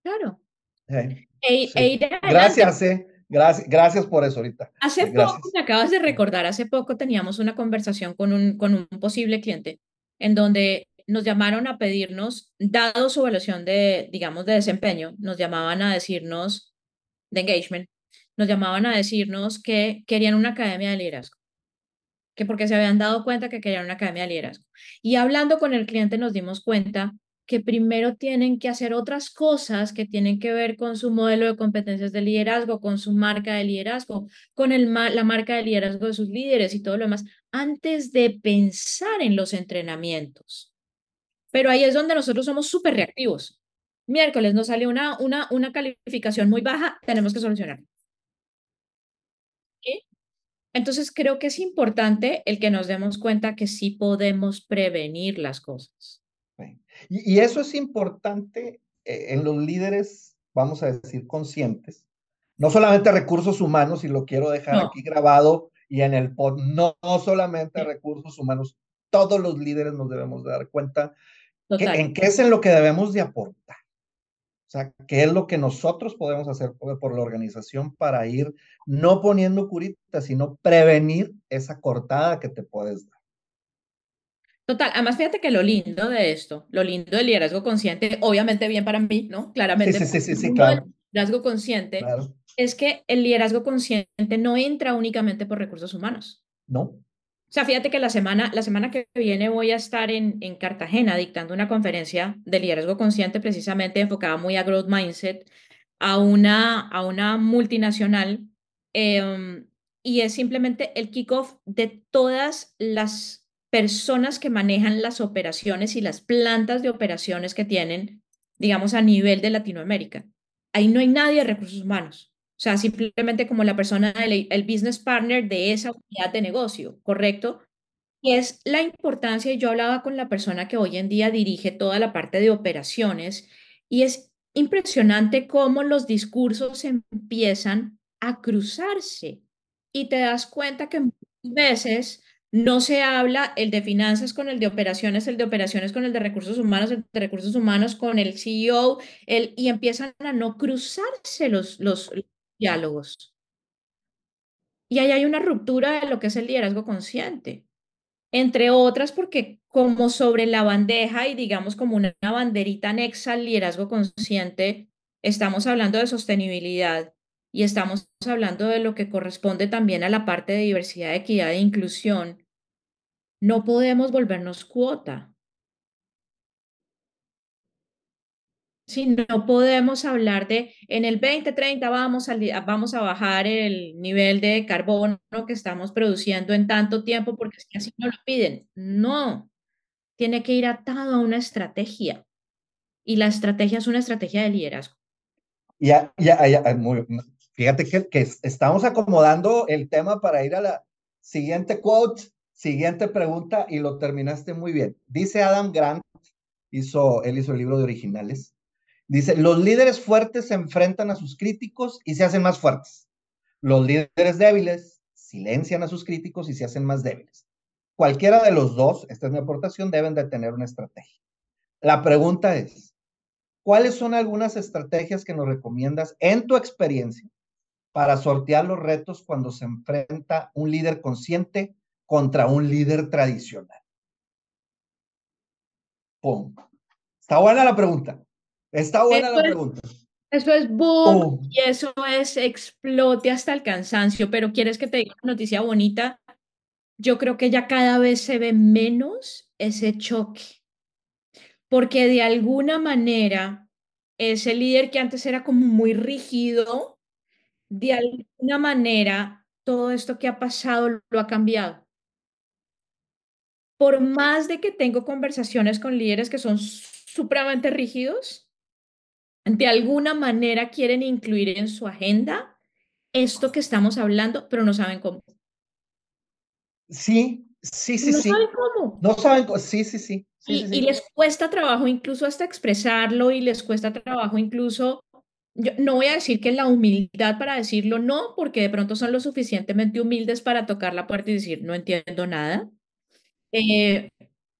Claro,
e, e gracias, eh. gracias, gracias por eso ahorita.
Hace poco, me acabas de recordar, hace poco teníamos una conversación con un, con un posible cliente en donde nos llamaron a pedirnos, dado su evaluación de, digamos, de desempeño, nos llamaban a decirnos, de engagement, nos llamaban a decirnos que querían una academia de liderazgo, que porque se habían dado cuenta que querían una academia de liderazgo. Y hablando con el cliente nos dimos cuenta que primero tienen que hacer otras cosas que tienen que ver con su modelo de competencias de liderazgo, con su marca de liderazgo, con el, la marca de liderazgo de sus líderes y todo lo demás, antes de pensar en los entrenamientos. Pero ahí es donde nosotros somos súper reactivos. Miércoles nos salió una, una, una calificación muy baja, tenemos que solucionar. Entonces creo que es importante el que nos demos cuenta que sí podemos prevenir las cosas.
Y, eso es importante eh, en los líderes, vamos a decir, conscientes. No solamente recursos humanos, y lo quiero dejar aquí grabado y en el pod, no, solamente recursos humanos, todos los líderes nos debemos dar cuenta en qué es en lo que debemos de aportar. O sea, qué es lo que nosotros podemos hacer por, por, la organización para ir no poniendo curitas, sino prevenir esa cortada que te puedes dar.
Total, además fíjate que lo lindo de esto, lo lindo del liderazgo consciente, obviamente bien para mí, ¿no? Claramente.
Sí, sí, sí, sí, claro.
liderazgo consciente es que el liderazgo consciente no entra únicamente por recursos humanos.
No.
O sea, fíjate que la semana, la semana que viene voy a estar en, en Cartagena dictando una conferencia de liderazgo consciente precisamente enfocada muy a growth mindset, a una, a una multinacional, em, y es simplemente el kickoff de todas las personas que manejan las operaciones y las plantas de operaciones que tienen, digamos, a nivel de Latinoamérica. Ahí no hay nadie de recursos humanos. O sea, simplemente como la persona, el, business partner de esa unidad de negocio, ¿correcto? Y es la importancia, yo hablaba con la persona que hoy en día dirige toda la parte de operaciones, y es impresionante cómo los discursos empiezan a cruzarse y te das cuenta que muchas veces no se habla el de finanzas con el de operaciones, el de operaciones con el de recursos humanos, el de recursos humanos con el CEO, el, y empiezan a no cruzarse los, los diálogos. Y ahí hay una ruptura de lo que es el liderazgo consciente, entre otras porque como sobre la bandeja y digamos como una banderita anexa al liderazgo consciente, estamos hablando de sostenibilidad y estamos hablando de lo que corresponde también a la parte de diversidad, equidad e inclusión, no podemos volvernos cuota. Sí, no podemos hablar de en el 2030 vamos a, vamos a bajar el nivel de carbono que estamos produciendo en tanto tiempo porque así no lo piden. No, tiene que ir atado a una estrategia y la estrategia es una estrategia de liderazgo.
Ya, ya, ya, fíjate que, que estamos acomodando el tema para ir a la siguiente quote, siguiente pregunta y lo terminaste muy bien. Dice Adam Grant, hizo, él hizo el libro de originales Dice, los líderes fuertes se enfrentan a sus críticos y se hacen más fuertes. Los líderes débiles silencian a sus críticos y se hacen más débiles. Cualquiera de los dos, esta es mi aportación, deben de tener una estrategia. La pregunta es, ¿cuáles son algunas estrategias que nos recomiendas en tu experiencia para sortear los retos cuando se enfrenta un líder consciente contra un líder tradicional? ¡Pum! Está buena la pregunta. Está buena la pregunta.
Eso es boom oh. y eso es explote hasta el cansancio, pero ¿quieres que te diga una noticia bonita? Yo creo que ya cada vez se ve menos ese choque, porque de alguna manera ese líder que antes era como muy rígido, de alguna manera todo esto que ha pasado lo ha cambiado. Por más de que tengo conversaciones con líderes que son supremamente rígidos, de alguna manera quieren incluir en su agenda esto que estamos hablando, pero no saben cómo.
Sí, sí, sí,
no
sí.
No saben cómo.
No saben cómo, sí, sí, sí.
y, les cuesta trabajo incluso hasta expresarlo y les cuesta trabajo incluso, yo no voy a decir que la humildad para decirlo no, porque de pronto son lo suficientemente humildes para tocar la puerta y decir, no entiendo nada. Eh,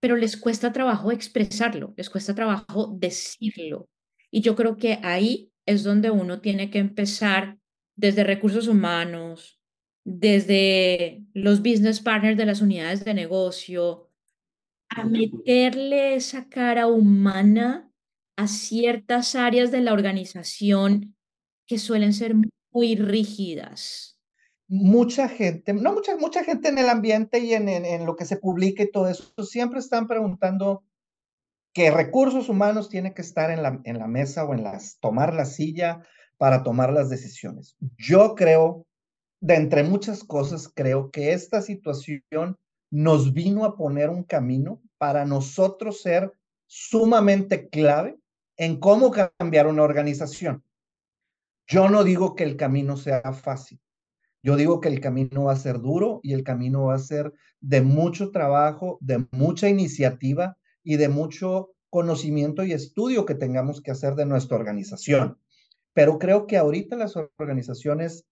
pero les cuesta trabajo expresarlo, les cuesta trabajo decirlo. Y yo creo que ahí es donde uno tiene que empezar desde recursos humanos, desde los business partners de las unidades de negocio, a meterle esa cara humana a ciertas áreas de la organización que suelen ser muy rígidas.
Mucha gente, no mucha, mucha gente en el ambiente y en, en, en lo que se publica y todo eso, siempre están preguntando que recursos humanos tiene que estar en la, en la mesa o en las, tomar la silla para tomar las decisiones. Yo creo, de entre muchas cosas, creo que esta situación nos vino a poner un camino para nosotros ser sumamente clave en cómo cambiar una organización. Yo no digo que el camino sea fácil. Yo digo que el camino va a ser duro y el camino va a ser de mucho trabajo, de mucha iniciativa, y de mucho conocimiento y estudio que tengamos que hacer de nuestra organización. Pero creo que ahorita las organizaciones,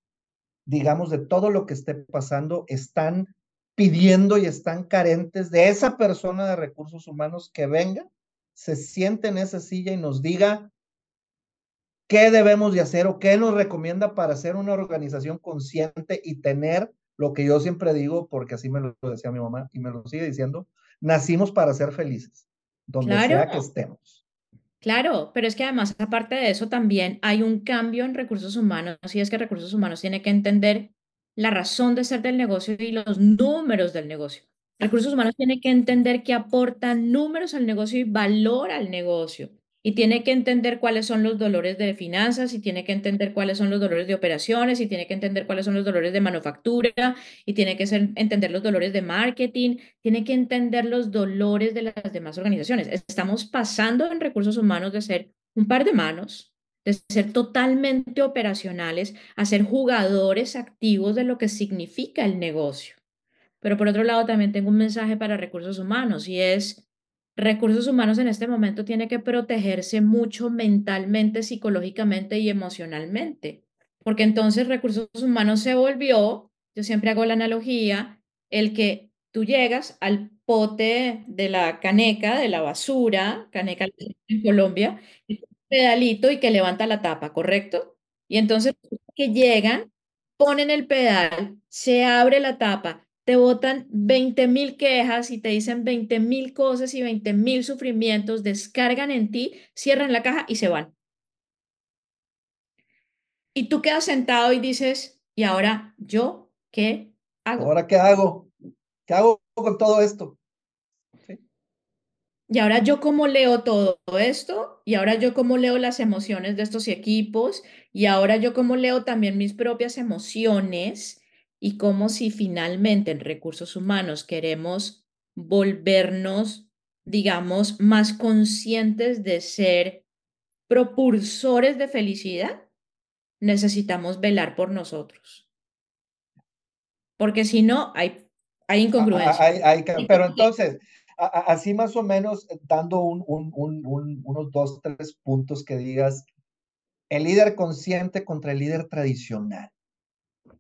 digamos, de todo lo que esté pasando, están pidiendo y están carentes de esa persona de recursos humanos que venga, se siente en esa silla y nos diga qué debemos de hacer o qué nos recomienda para ser una organización consciente y tener lo que yo siempre digo, porque así me lo decía mi mamá y me lo sigue diciendo, nacimos para ser felices, donde sea que estemos.
Claro, pero es que además, aparte de eso, también hay un cambio en recursos humanos, y es que recursos humanos tiene que entender la razón de ser del negocio y los números del negocio. Recursos humanos tiene que entender que aportan números al negocio y valor al negocio y tiene que entender cuáles son los dolores de finanzas y tiene que entender cuáles son los dolores de operaciones y tiene que entender cuáles son los dolores de manufactura y tiene que entender los dolores de marketing, tiene que entender los dolores de las demás organizaciones. Estamos pasando en recursos humanos de ser un par de manos, de ser totalmente operacionales, a ser jugadores activos de lo que significa el negocio. Pero por otro lado, también tengo un mensaje para recursos humanos y es recursos humanos en este momento tiene que protegerse mucho mentalmente, psicológicamente y emocionalmente, porque entonces recursos humanos se volvió, yo siempre hago la analogía, el que tú llegas al pote de la caneca, de la basura, caneca en Colombia, pedalito y que levanta la tapa, ¿correcto? Y entonces que llegan, ponen el pedal, se abre la tapa, te botan 20 mil quejas y te dicen 20 mil cosas y 20 mil sufrimientos, descargan en ti, cierran la caja y se van. Y tú quedas sentado y dices, ¿y ahora yo qué hago?
¿Ahora qué hago? ¿Qué hago con todo esto?
y ahora yo cómo leo todo esto, y ahora yo cómo leo las emociones de estos equipos, y ahora yo cómo leo también mis propias emociones, y cómo si finalmente en recursos humanos queremos volvernos, digamos, más conscientes de ser propulsores de felicidad, necesitamos velar por nosotros. Porque si no, hay, hay incongruencia.
pero entonces, así más o menos, dando un, unos dos, tres puntos que digas, el líder consciente contra el líder tradicional.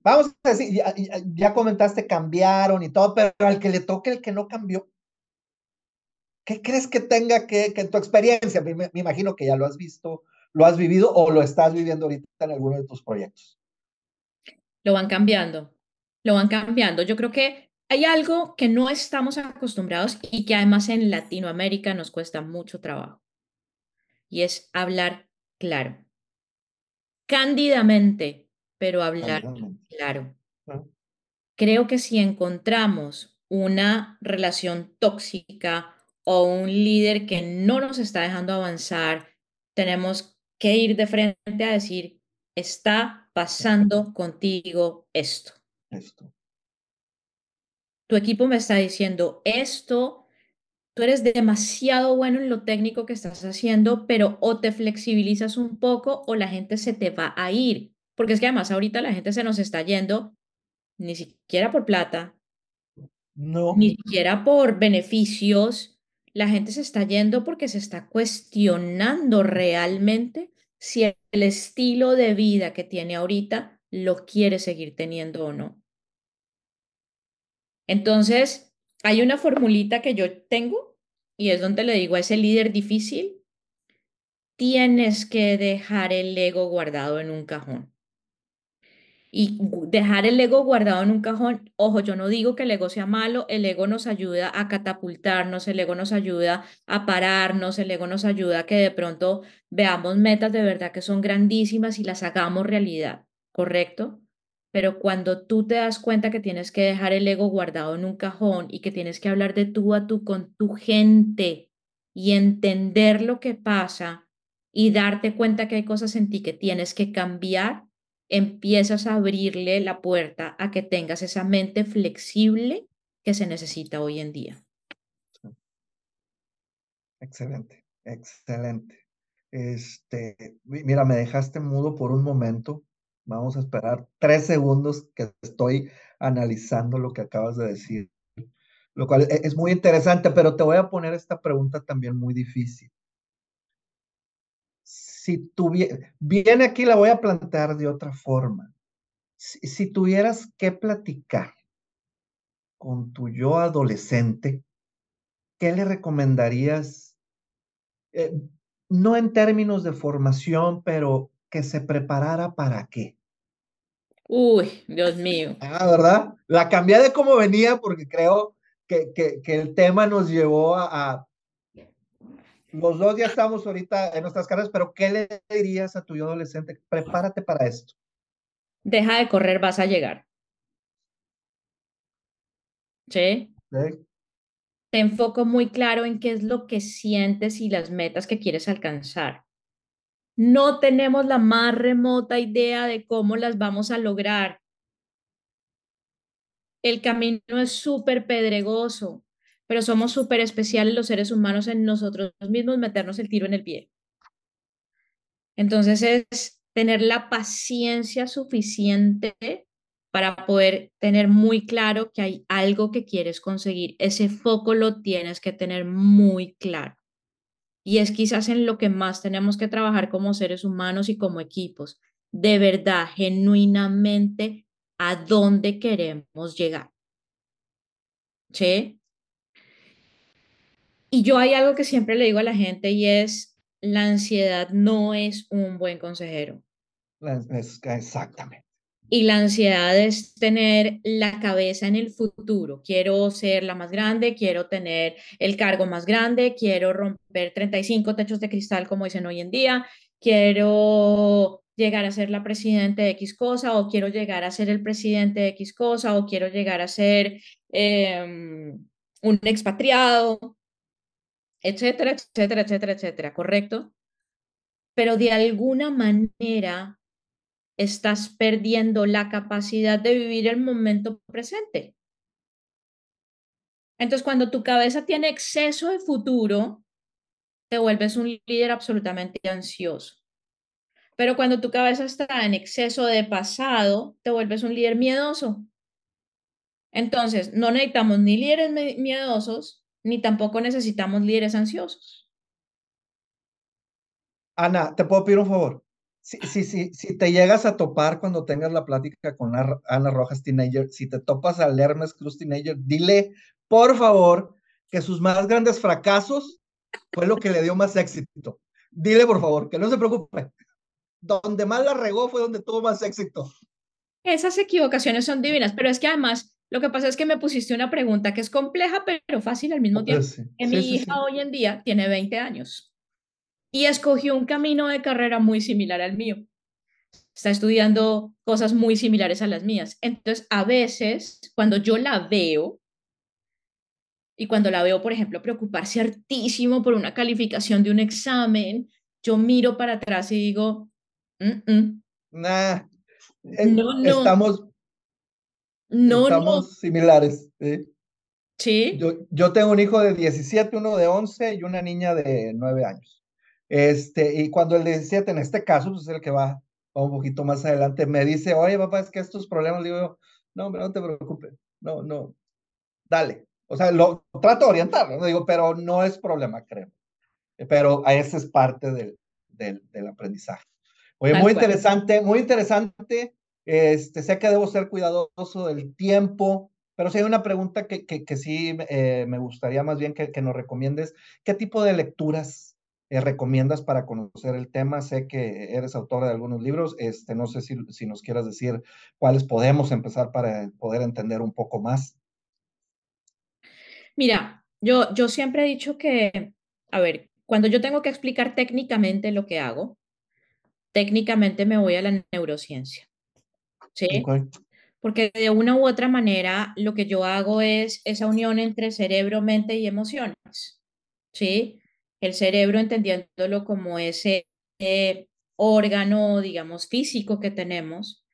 Vamos a decir, ya, ya, comentaste, cambiaron y todo, pero al que le toque el que no cambió, ¿qué crees que tenga que, en tu experiencia, me, me, imagino que ya lo has visto, lo has vivido o lo estás viviendo ahorita en alguno de tus proyectos?
Lo van cambiando, lo van cambiando. Yo creo que hay algo que no estamos acostumbrados y que además en Latinoamérica nos cuesta mucho trabajo. Y es hablar claro. Cándidamente, pero hablar claro. Creo que si encontramos una relación tóxica o un líder que no nos está dejando avanzar, tenemos que ir de frente a decir, está pasando contigo esto. Esto. Tu equipo me está diciendo esto, tú eres demasiado bueno en lo técnico que estás haciendo, pero o te flexibilizas un poco o la gente se te va a ir. Porque es que además ahorita la gente se nos está yendo ni siquiera por plata,
no.
ni siquiera por beneficios, la gente se está yendo porque se está cuestionando realmente si el estilo de vida que tiene ahorita lo quiere seguir teniendo o no. Entonces, hay una formulita que yo tengo y es donde le digo a ese líder difícil, tienes que dejar el ego guardado en un cajón y dejar el ego guardado en un cajón. Ojo, yo no digo que el ego sea malo, el ego nos ayuda a catapultarnos, el ego nos ayuda a pararnos, el ego nos ayuda a que de pronto veamos metas de verdad que son grandísimas y las hagamos realidad, ¿correcto? Pero cuando tú te das cuenta que tienes que dejar el ego guardado en un cajón y que tienes que hablar de tú a tú con tu gente y entender lo que pasa y darte cuenta que hay cosas en ti que tienes que cambiar, empiezas a abrirle la puerta a que tengas esa mente flexible que se necesita hoy en día.
Excelente, excelente. Este, mira, me dejaste mudo por un momento. Vamos a esperar tres segundos que estoy analizando lo que acabas de decir, lo cual e, es muy interesante, pero te voy a poner esta pregunta también muy difícil si tuviera, viene aquí la voy a plantear de otra forma. Si, tuvieras que platicar con tu yo adolescente, ¿qué le recomendarías? Eh, no en términos de formación, pero que se preparara para qué.
Uy, Dios mío.
Ah, ¿verdad? La cambié de cómo venía porque creo que, que, que el tema nos llevó a, los dos ya estamos ahorita en nuestras carreras, pero ¿qué le dirías a tu adolescente? Prepárate para esto.
Deja de correr, vas a llegar. ¿Sí? Te enfoco muy claro en qué es lo que sientes y las metas que quieres alcanzar. No tenemos la más remota idea de cómo las vamos a lograr. El camino es súper pedregoso pero somos súper especiales los seres humanos en nosotros mismos meternos el tiro en el pie. Entonces es tener la paciencia suficiente para poder tener muy claro que hay algo que quieres conseguir. Ese foco lo tienes que tener muy claro. Y es quizás en lo que más tenemos que trabajar como seres humanos y como equipos. De verdad, genuinamente, a dónde queremos llegar. ¿Sí? Y yo hay algo que siempre le digo a la gente y es, la ansiedad no es un buen consejero.
exactamente.
Y la ansiedad es tener la cabeza en el futuro. Quiero ser la más grande, quiero tener el cargo más grande, quiero romper 35 techos de cristal como dicen hoy en día, quiero llegar a ser la presidenta de X cosa o quiero llegar a ser el presidente de X cosa o quiero llegar a ser em, un expatriado etcétera, etcétera, etcétera, etcétera, ¿correcto? Pero de alguna manera estás perdiendo la capacidad de vivir el momento presente. Entonces, cuando tu cabeza tiene exceso de futuro, te vuelves un líder absolutamente ansioso. Pero cuando tu cabeza está en exceso de pasado, te vuelves un líder miedoso. Entonces, no necesitamos ni líderes miedosos, ni tampoco necesitamos líderes ansiosos.
Ana, ¿te puedo pedir un favor? Si, si, si, si te llegas a topar cuando tengas la plática con Ana Rojas Teenager, si te topas al Hermes Cruz Teenager, dile, por favor, que sus más grandes fracasos fue lo que le dio más éxito. Dile, por favor, que no se preocupe. Donde más la regó fue donde tuvo más éxito.
Esas equivocaciones son divinas, pero es que además lo que pasa es que me pusiste una pregunta que es compleja, pero fácil al mismo tiempo. mi hija hoy en día tiene 20 años y escogió un camino de carrera muy similar al mío. Está estudiando cosas muy similares a las mías. Entonces, a veces, cuando yo la veo, y cuando la veo, por ejemplo, preocuparse hartísimo por una calificación de un examen, yo miro para atrás y digo, mm, mm".
nah, no, no. estamos no, Estamos similares.
Sí.
Yo, yo, tengo un hijo de 17, uno de 11 y una niña de 9 años. Este, y cuando el de 17, en este caso, pues es el que va, un poquito más adelante, me dice, oye, papá, es que estos problemas, digo no, no te preocupes, no, no, dale. O sea, lo trato de orientarlo, ¿no? digo, pero no es problema, creo. Pero ese es parte del, del, del aprendizaje. Oye, muy interesante, muy interesante este, sé que debo ser cuidadoso del tiempo, pero si hay una pregunta que, que, sí eh, me gustaría más bien que, que, nos recomiendes. ¿Qué tipo de lecturas eh, recomiendas para conocer el tema? Sé que eres autora de algunos libros. Este, no sé si, si nos quieras decir cuáles podemos empezar para poder entender un poco más.
Mira, yo, yo siempre he dicho que, a ver, cuando yo tengo que explicar técnicamente lo que hago, técnicamente me voy a la neurociencia. ¿Sí? Porque de una u otra manera lo que yo hago es esa unión entre cerebro, mente y emociones, ¿sí? El cerebro entendiéndolo como ese eh, órgano, digamos, físico que tenemos,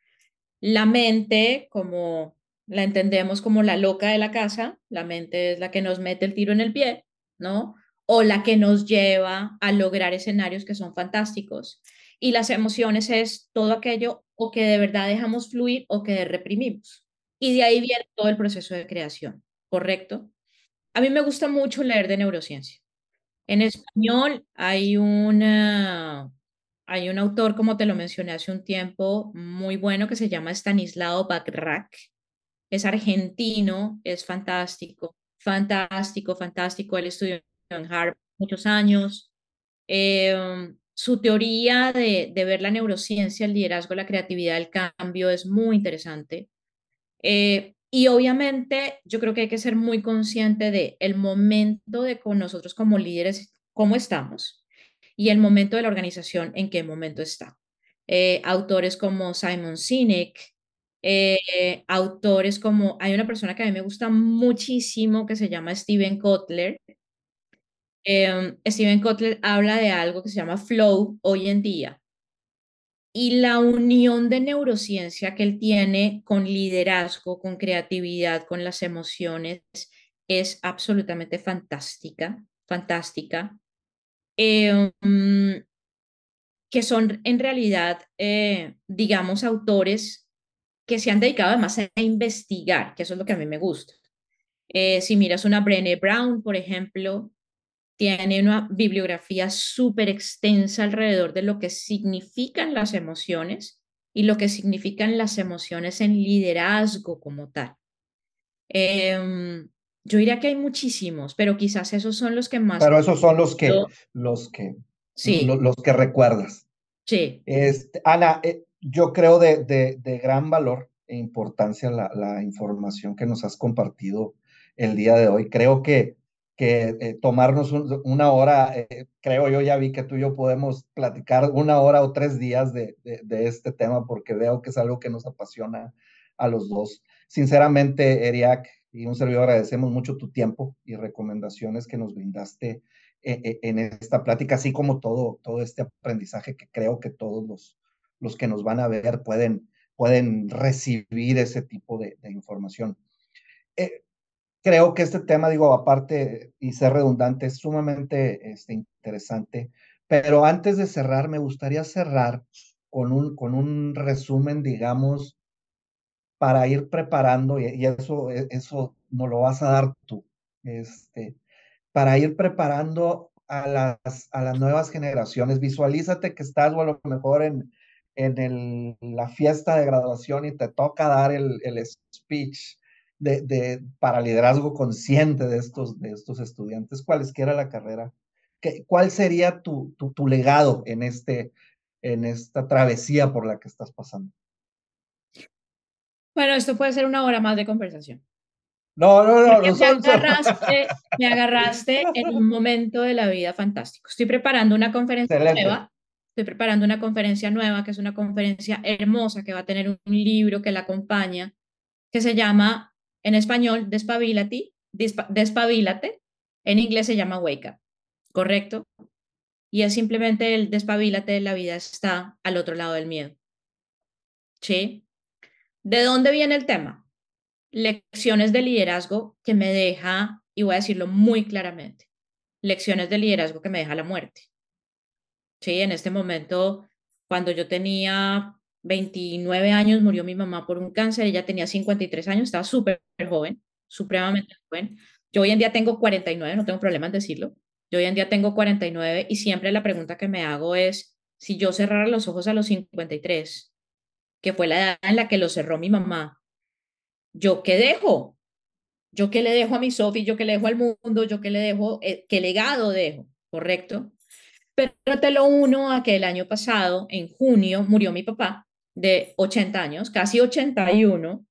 la mente como la entendemos como la loca de la casa, la mente es la que nos mete el tiro en el pie, ¿no? O la que nos lleva a lograr escenarios que son fantásticos. Y las emociones es todo aquello o que de verdad dejamos fluir o que reprimimos. Y de ahí viene todo el proceso de creación, ¿correcto? A mí me gusta mucho leer de neurociencia. En español hay una hay un autor, como te lo mencioné hace un tiempo, muy bueno que se llama Stanislao Bachrach. Es argentino, es fantástico, fantástico, fantástico. Él estudió en Harvard muchos años. Eh, su teoría de, ver la neurociencia, el liderazgo, la creatividad, el cambio es muy interesante. Eh, y obviamente yo creo que hay que ser muy consciente de el momento de con nosotros como líderes, cómo estamos, y el momento de la organización, en qué momento está. Eh, autores como Simon Sinek, eh, autores como, hay una persona que a mí me gusta muchísimo que se llama Steven Kotler, Em, Steven Kotler habla de algo que se llama flow hoy en día. Y la unión de neurociencia que él tiene con liderazgo, con creatividad, con las emociones, es absolutamente fantástica, fantástica. Em, que son en realidad, eh, digamos, autores que se han dedicado además a investigar, que eso es lo que a mí me gusta. Eh, si miras una Brené Brown, por ejemplo, tiene una bibliografía súper extensa alrededor de lo que significan las emociones y lo que significan las emociones en liderazgo como tal. Em, yo diría que hay muchísimos, pero quizás esos son los que más.
Pero esos son los que, los que, sí. los, que recuerdas.
Sí.
Este, Ana, eh, yo creo de, de, de, gran valor e importancia la, la información que nos has compartido el día de hoy. Creo que que eh, tomarnos una hora, eh, creo yo ya vi que tú y yo podemos platicar una hora o tres días de, de, este tema porque veo que es algo que nos apasiona a los dos. Sinceramente, Eriac y un servidor agradecemos mucho tu tiempo y recomendaciones que nos brindaste e, en esta plática, así como todo, todo este aprendizaje que creo que todos los, los que nos van a ver pueden, pueden recibir ese tipo de, información. Eh, creo que este tema, digo, aparte y ser redundante, es sumamente este, interesante, pero antes de cerrar, me gustaría cerrar con un, con un resumen, digamos, para ir preparando, y, eso, e, eso no lo vas a dar tú, este, para ir preparando a las, a las nuevas generaciones. Visualízate que estás o a lo mejor en, en el, la fiesta de graduación y te toca dar el, el speech de, de, para liderazgo consciente de estos, de estos estudiantes, cualesquiera la carrera. ¿Qué, ¿Cuál sería tu, tu, tu legado en, este, en esta travesía por la que estás pasando?
Bueno, esto puede ser una hora más de conversación.
No, no, no.
no me, agarraste, me agarraste en un momento de la vida fantástico. Estoy preparando una conferencia nueva. Estoy preparando una conferencia nueva, que es una conferencia hermosa, que va a tener un libro que la acompaña, que se llama, en español, Despabilate, Despabilate. En inglés se llama Wake Up, ¿correcto? Y es simplemente el despabilate de la vida está al otro lado del miedo. ¿Sí? ¿De dónde viene el tema? Lecciones de liderazgo que me deja, y voy a decirlo muy claramente, lecciones de liderazgo que me deja la muerte. Sí, en este momento, cuando yo tenía 29 años, murió mi mamá por un cáncer, ella tenía 53 años, estaba súper joven, supremamente joven. Yo hoy en día tengo 49, no tengo problema en decirlo. Yo hoy en día tengo 49 y siempre la pregunta que me hago es, si yo cerrara los ojos a los 53, que fue la edad en la que lo cerró mi mamá, ¿yo qué dejo? ¿Yo qué le dejo a mi Sofi? ¿Yo qué le dejo al mundo? ¿Yo qué le dejo? Eh, ¿Qué legado dejo? ¿Correcto? Pero te lo uno a que el año pasado, en junio, murió mi papá de 80 años, casi 81.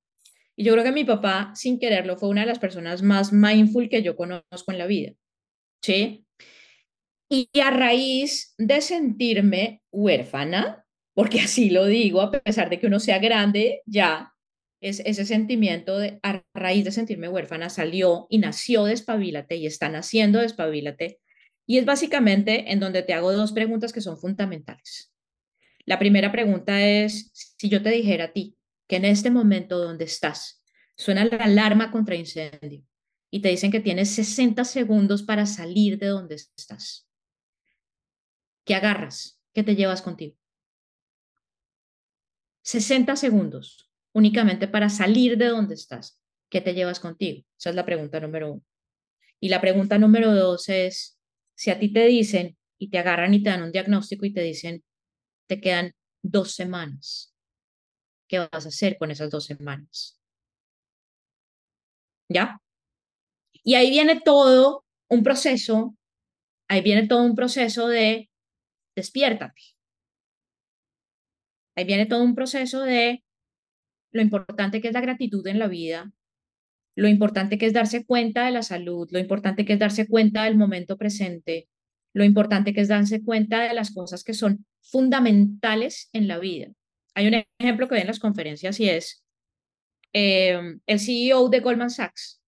Y yo creo que mi papá, sin quererlo, fue una de las personas más mindful que yo conozco en la vida. ¿Sí? Y a raíz de sentirme huérfana, porque así lo digo, a pesar de que uno sea grande, ya es, ese sentimiento de, a raíz de sentirme huérfana salió y nació Despabilate y está naciendo Despabilate. Y es básicamente en donde te hago dos preguntas que son fundamentales. La primera pregunta es, si yo te dijera a ti que en este momento donde estás suena la alarma contra incendio y te dicen que tienes 60 segundos para salir de donde estás, ¿qué agarras? ¿Qué te llevas contigo? 60 segundos únicamente para salir de donde estás. ¿Qué te llevas contigo? Esa es la pregunta número uno. Y la pregunta número dos es, si a ti te dicen y te agarran y te dan un diagnóstico y te dicen, te quedan dos semanas, ¿qué vas a hacer con esas dos semanas? ¿Ya? Y ahí viene todo un proceso, ahí viene todo un proceso de despiértate. Ahí viene todo un proceso de lo importante que es la gratitud en la vida, lo importante que es darse cuenta de la salud, lo importante que es darse cuenta del momento presente, lo importante que es darse cuenta de las cosas que son fundamentales en la vida. Hay un ejemplo que ven en las conferencias y es em, el CEO de Goldman Sachs.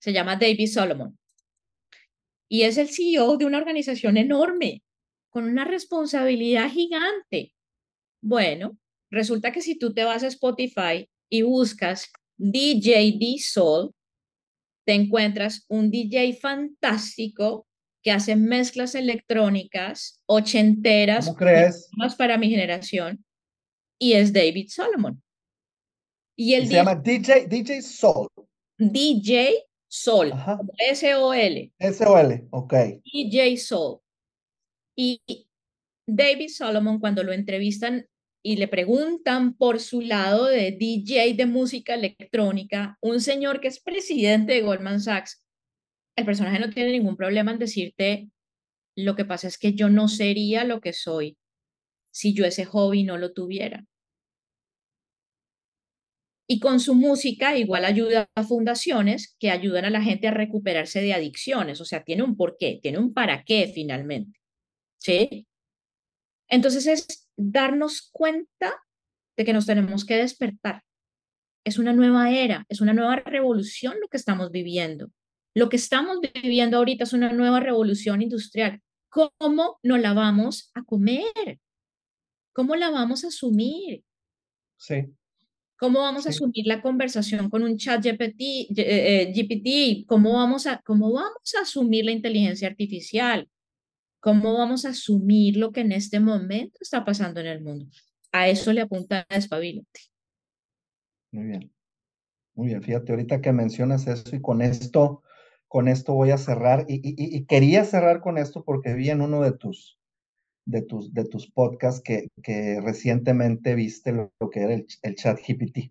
Se llama David Solomon. Y es el CEO de una organización enorme con una responsabilidad gigante. Bueno, resulta que si tú te vas a Spotify y buscas DJ D Soul, te encuentras un DJ fantástico que hace mezclas electrónicas ochenteras
¿Cómo crees?
para mi generación y es David Solomon.
Y él se llama DJ, DJ Soul.
DJ Soul, S-O-L.
S-O-L, ok.
DJ Soul. Y David Solomon, cuando lo entrevistan y le preguntan por su lado de DJ de música electrónica, un señor que es presidente de Goldman Sachs, el personaje no tiene ningún problema en decirte, lo que pasa es que yo no sería lo que soy si yo ese hobby no lo tuviera. Y con su música igual ayuda a fundaciones que ayudan a la gente a recuperarse de adicciones, o sea, tiene un porqué, tiene un para qué finalmente. ¿sí? Entonces es darnos cuenta de que nos tenemos que despertar. Es una nueva era, es una nueva revolución lo que estamos viviendo. Lo que estamos viviendo ahorita es una nueva revolución industrial. ¿Cómo nos la vamos a comer? ¿Cómo la vamos a asumir?
Sí.
¿Cómo vamos a asumir la conversación con un chat GPT? GPT? Eh, eh, ¿Cómo, vamos a, ¿Cómo vamos a asumir la inteligencia artificial? ¿Cómo vamos a asumir lo que en este momento está pasando en el mundo? A eso le apunta Despabilate.
Muy bien. Muy bien, fíjate, ahorita que mencionas eso y con esto, con esto voy a cerrar. Y, quería cerrar con esto porque vi en uno de tus, de tus, de tus podcasts que, recientemente viste lo, que era el, el, chat GPT.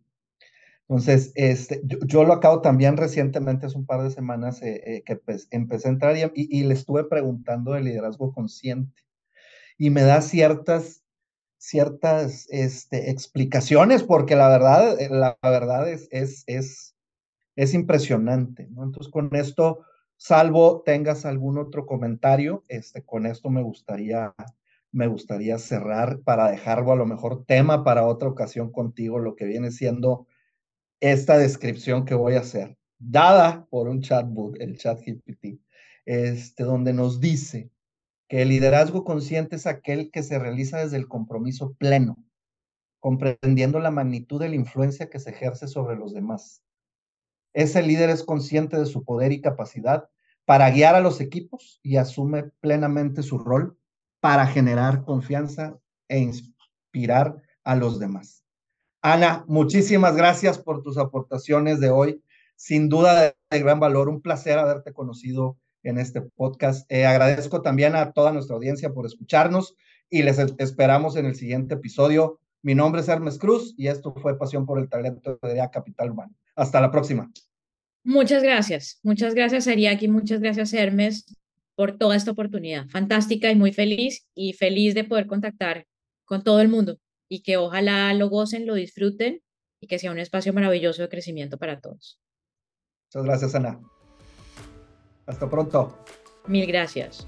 Entonces, este, yo, lo acabo también recientemente, hace un par de semanas, eh, eh, que pues, empecé a entrar y, le estuve preguntando de liderazgo consciente. Y me da ciertas, ciertas este, explicaciones, porque la verdad, eh, la, verdad es, es, es impresionante. ¿no? Entonces, con esto, salvo tengas algún otro comentario, este, con esto me gustaría, me gustaría cerrar para dejarlo a lo mejor tema para otra ocasión contigo, lo que viene siendo esta descripción que voy a hacer, dada por un chatbot, el chat GPT, este, donde nos dice que el liderazgo consciente es aquel que se realiza desde el compromiso pleno, comprendiendo la magnitud de la influencia que se ejerce sobre los demás. Ese líder es consciente de su poder y capacidad para guiar a los equipos y asume plenamente su rol para generar confianza e inspirar a los demás. Ana, muchísimas gracias por tus aportaciones de hoy. Sin duda de gran valor, un placer haberte conocido en este podcast. Eh, agradezco también a toda nuestra audiencia por escucharnos y les esperamos en el siguiente episodio. Mi nombre es Hermes Cruz y esto fue Pasión por el Talento de Capital Humano. Hasta la próxima.
Muchas gracias. Muchas gracias, Ariaki. Muchas gracias, Hermes, por toda esta oportunidad. Fantástica y muy feliz y feliz de poder contactar con todo el mundo y que ojalá lo gocen, lo disfruten y que sea un espacio maravilloso de crecimiento para todos.
Muchas gracias, Ana. Hasta pronto.
Mil gracias.